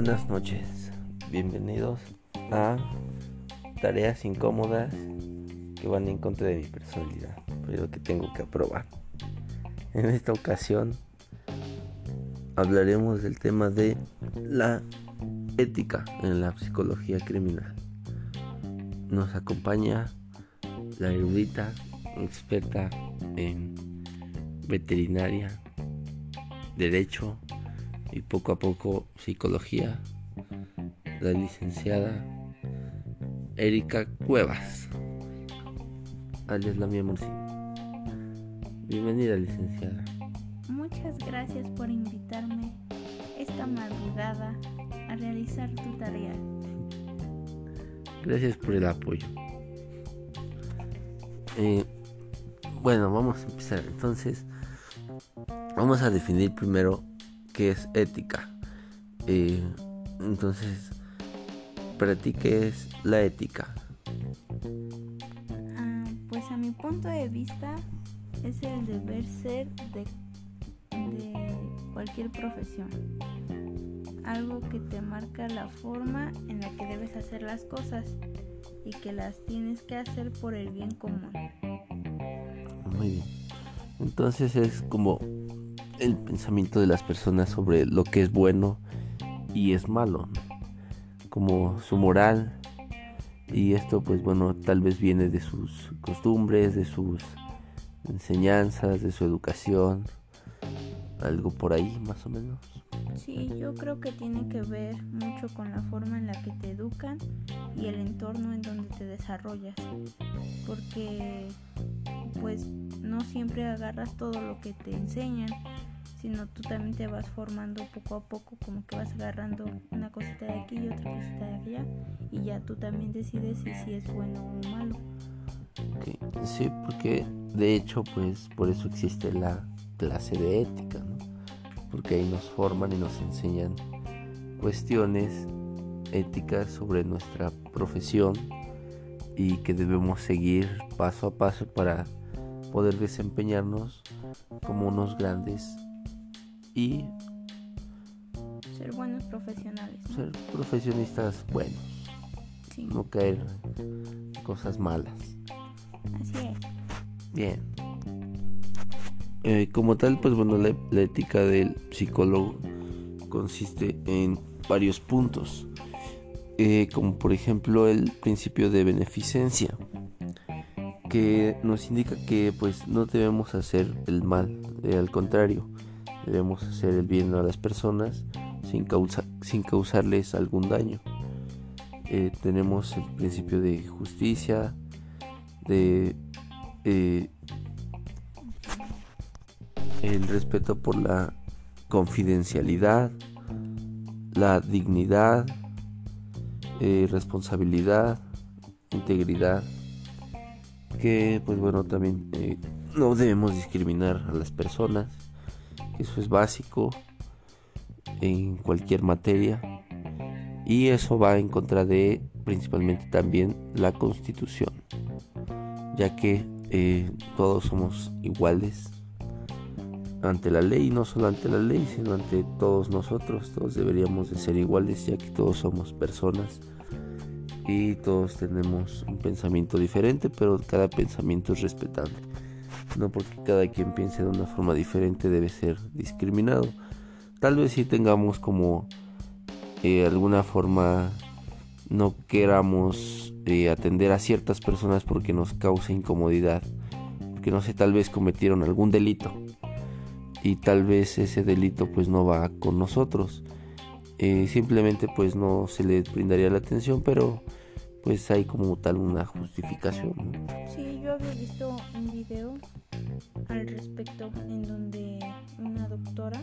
Buenas noches, bienvenidos a tareas incómodas que van en contra de mi personalidad, pero que tengo que aprobar. En esta ocasión hablaremos del tema de la ética en la psicología criminal. Nos acompaña la erudita experta en veterinaria, derecho y poco a poco psicología, la licenciada Erika Cuevas, alias la mía Bienvenida, licenciada. Muchas gracias por invitarme esta madrugada a realizar tu tarea. Gracias por el apoyo. Eh, bueno, vamos a empezar. Entonces, vamos a definir primero qué es ética. Eh, entonces, para ti, ¿qué es la ética? Ah, pues a mi punto de vista es el deber ser de, de cualquier profesión. Algo que te marca la forma en la que debes hacer las cosas y que las tienes que hacer por el bien común. Muy bien. Entonces es como el pensamiento de las personas sobre lo que es bueno y es malo, como su moral. Y esto pues bueno, tal vez viene de sus costumbres, de sus enseñanzas, de su educación, algo por ahí más o menos. Sí, yo creo que tiene que ver mucho con la forma en la que te educan y el entorno en donde te desarrollas. Porque pues no siempre agarras todo lo que te enseñan, sino tú también te vas formando poco a poco, como que vas agarrando una cosita de aquí y otra cosita de allá, y ya tú también decides si, si es bueno o malo. Sí, porque de hecho, pues por eso existe la clase de ética, ¿no? Porque ahí nos forman y nos enseñan cuestiones éticas sobre nuestra profesión y que debemos seguir paso a paso para poder desempeñarnos como unos grandes y ser buenos profesionales. Ser profesionistas buenos. No caer en cosas malas. Así es. Bien. Eh, como tal, pues bueno, la, la ética del psicólogo consiste en varios puntos. Eh, como por ejemplo el principio de beneficencia que nos indica que pues no debemos hacer el mal, eh, al contrario, debemos hacer el bien a las personas sin, sin causarles algún daño. Eh, tenemos el principio de justicia, de eh, el respeto por la confidencialidad, la dignidad, responsabilidad, integridad que pues bueno también eh, no debemos discriminar a las personas eso es básico en cualquier materia y eso va en contra de principalmente también la constitución ya que eh, todos somos iguales ante la ley, no solo ante la ley, sino ante todos nosotros, todos deberíamos de ser iguales, ya que todos somos personas y todos tenemos un pensamiento diferente, pero cada pensamiento es respetable. No porque cada quien piense de una forma diferente debe ser discriminado. Tal vez si tengamos como eh, alguna forma no queramos eh, atender a ciertas personas porque nos causa incomodidad, porque no sé, tal vez cometieron algún delito y tal vez ese delito pues no va con nosotros. Eh, simplemente pues no se le brindaría la atención, pero pues hay como tal una justificación. Sí, yo había visto un video al respecto en donde una doctora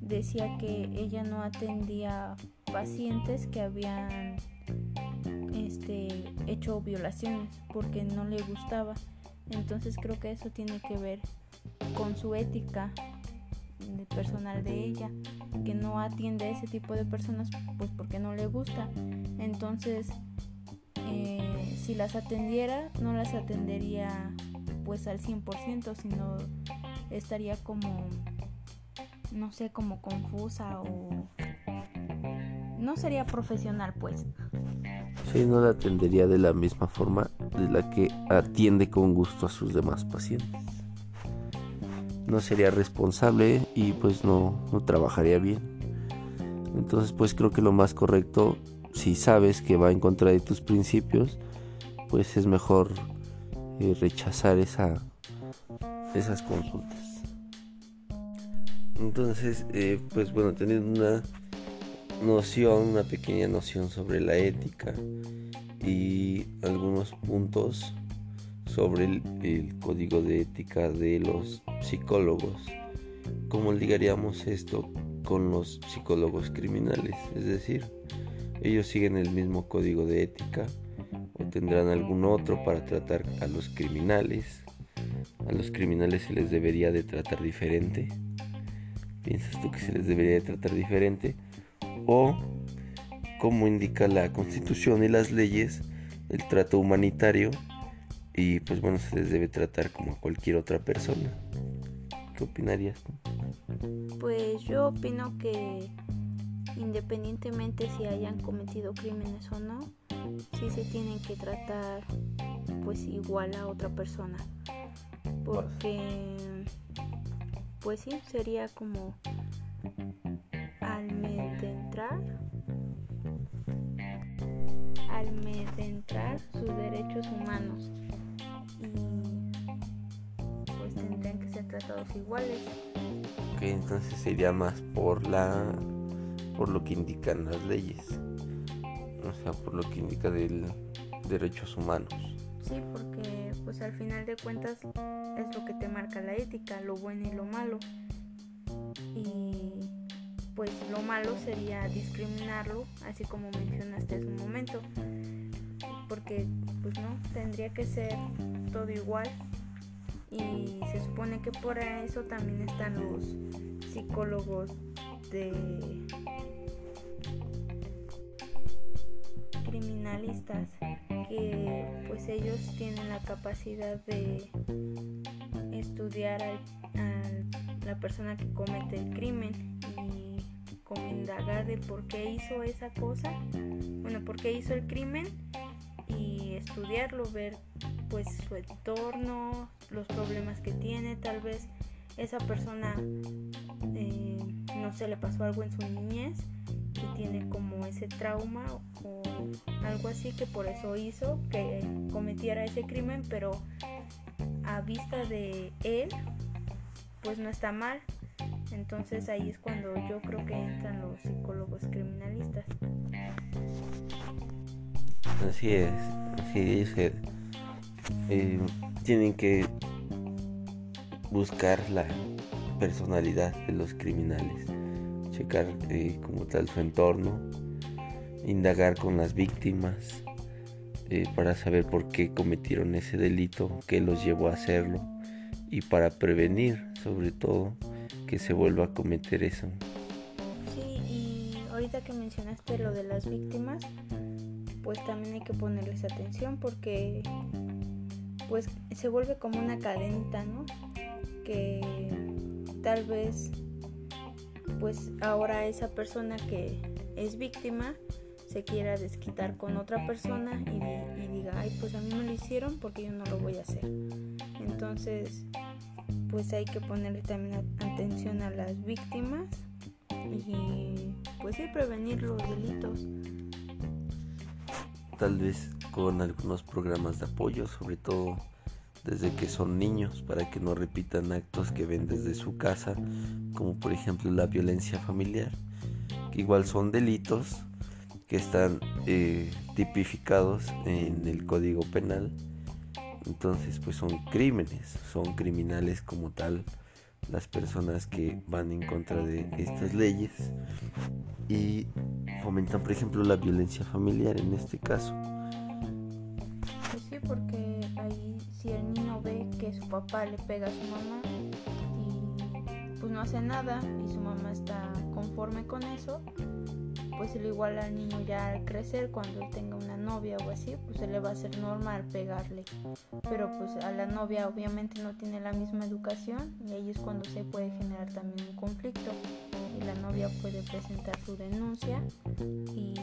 decía que ella no atendía pacientes que habían este, hecho violaciones porque no le gustaba. Entonces creo que eso tiene que ver con su ética personal de ella, que no atiende a ese tipo de personas pues porque no le gusta. Entonces eh, si las atendiera, no las atendería pues al 100%, sino estaría como, no sé, como confusa o no sería profesional pues. Sí, no la atendería de la misma forma de la que atiende con gusto a sus demás pacientes. No sería responsable y pues no, no trabajaría bien. Entonces pues creo que lo más correcto, si sabes que va en contra de tus principios, pues es mejor rechazar esa, esas consultas. Entonces, eh, pues bueno, teniendo una noción, una pequeña noción sobre la ética y algunos puntos sobre el, código de ética de los psicólogos. ¿Cómo ligaríamos esto con los psicólogos criminales? Es decir, ellos siguen el mismo código de ética tendrán algún otro para tratar a los criminales. A los criminales se les debería de tratar diferente piensas tú que se les debería de tratar diferente? ¿O como indica la constitución y las leyes, el trato humanitario y pues bueno, se les debe tratar como a cualquier otra persona? ¿Qué opinarías Pues yo opino que independientemente si hayan cometido crímenes o no, sí se tienen que tratar pues igual a otra persona. Porque pues sí, sería como al entrar al entrar sus derechos humanos y pues tendrían que ser tratados iguales. Ok, entonces sería más por la por lo que indican las leyes, o sea, por lo que indica del derechos humanos. Sí, porque pues al final de cuentas es lo que te marca la ética, lo bueno y lo malo. Y pues lo malo sería discriminarlo, así como mencionaste hace un momento. Porque pues no, tendría que ser todo igual. Y se supone que por eso también están los psicólogos de criminalistas que pues ellos tienen la capacidad de estudiar a la persona que comete el crimen y como indagar de por qué hizo esa cosa, bueno, por qué hizo el crimen y estudiarlo, ver pues su entorno, los problemas que tiene, tal vez esa persona eh, no se le pasó algo en su niñez tiene como ese trauma o algo así que por eso hizo que cometiera ese crimen, pero a vista de él, pues no está mal. Entonces ahí es cuando yo creo que entran los psicólogos criminalistas. Así es, así es. Eh, tienen que buscar la personalidad de los criminales, checar eh, como tal su entorno, indagar con las víctimas eh, para saber por qué cometieron ese delito, qué los llevó a hacerlo y para prevenir sobre todo que se vuelva a cometer eso. Sí, y ahorita que mencionaste lo de las víctimas, pues también hay que ponerles atención porque pues se vuelve como una cadenita, ¿no? Que tal vez pues ahora esa persona que es víctima se quiera desquitar con otra persona y, diga, ay, pues a mí me lo hicieron porque yo no lo voy a hacer. Entonces, pues hay que ponerle también atención a las víctimas y pues sí prevenir los delitos. Tal vez con algunos programas de apoyo, sobre todo desde que son niños, para que no repitan actos que ven desde su casa, como por ejemplo la violencia familiar, que igual son delitos, que están eh, tipificados en el Código Penal. Entonces, pues son crímenes, son criminales como tal las personas que van en contra de estas leyes y fomentan, por ejemplo, la violencia familiar en este caso. Papá le pega a su mamá y pues no hace nada y su mamá está conforme con eso, pues lo igual al niño ya al crecer, cuando tenga una novia o así, pues se le va a hacer normal pegarle. Pero pues a la novia obviamente no tiene la misma educación y ahí es cuando se puede generar también un conflicto. y la novia puede presentar su denuncia y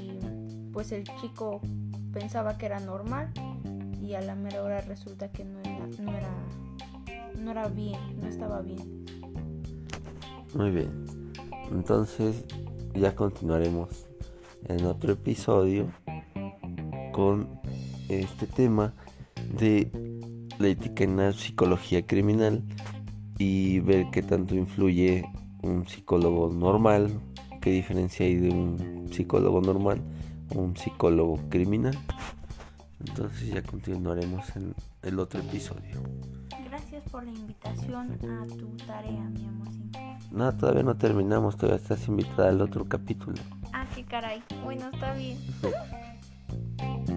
pues el chico pensaba que era normal y a la mera hora resulta que no era, no era, no era bien, no estaba bien. Muy bien. Entonces ya continuaremos en otro episodio con este tema de la ética en la psicología criminal y ver qué tanto influye un psicólogo normal, qué diferencia hay de un psicólogo normal o un psicólogo criminal. Entonces ya continuaremos en el otro episodio por la invitación a tu tarea, mi amorcito. No, todavía no terminamos, todavía estás invitada al otro capítulo. Ah, qué caray. Bueno, está bien.